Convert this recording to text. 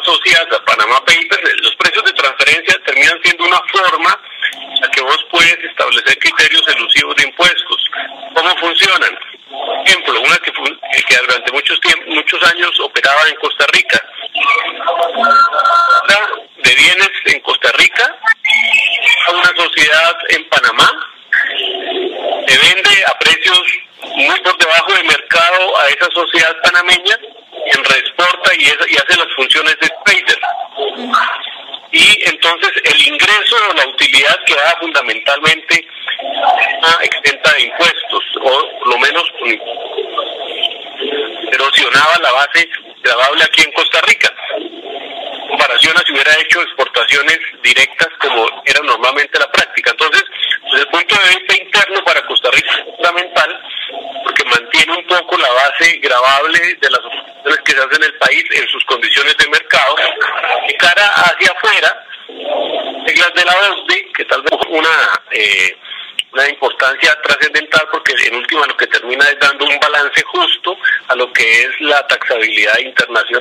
asocias a Panama Papers, los precios de transferencia terminan siendo una forma a que vos puedes establecer criterios elusivos de impuestos. ¿Cómo funcionan? Por Ejemplo, una que, fue, eh, que durante muchos, muchos años operaba en Costa Rica. De bienes en Costa Rica a una sociedad en Panamá se vende a precios muy por debajo de mercado a esa sociedad panameña, en reexporta y, es, y hace entonces el ingreso o la utilidad queda fundamentalmente exenta de impuestos, o lo menos erosionaba la base grabable aquí en Costa Rica. comparación a si hubiera hecho exportaciones directas como era normalmente la práctica. Entonces, desde el punto de vista interno para Costa Rica es fundamental porque mantiene un poco la base grabable de las operaciones que se hacen en el país en sus condiciones de mercado. De cara hacia afuera, de la OSDE, que tal vez una... Eh, una importancia trascendental porque en última lo que termina es dando un balance justo a lo que es la taxabilidad internacional.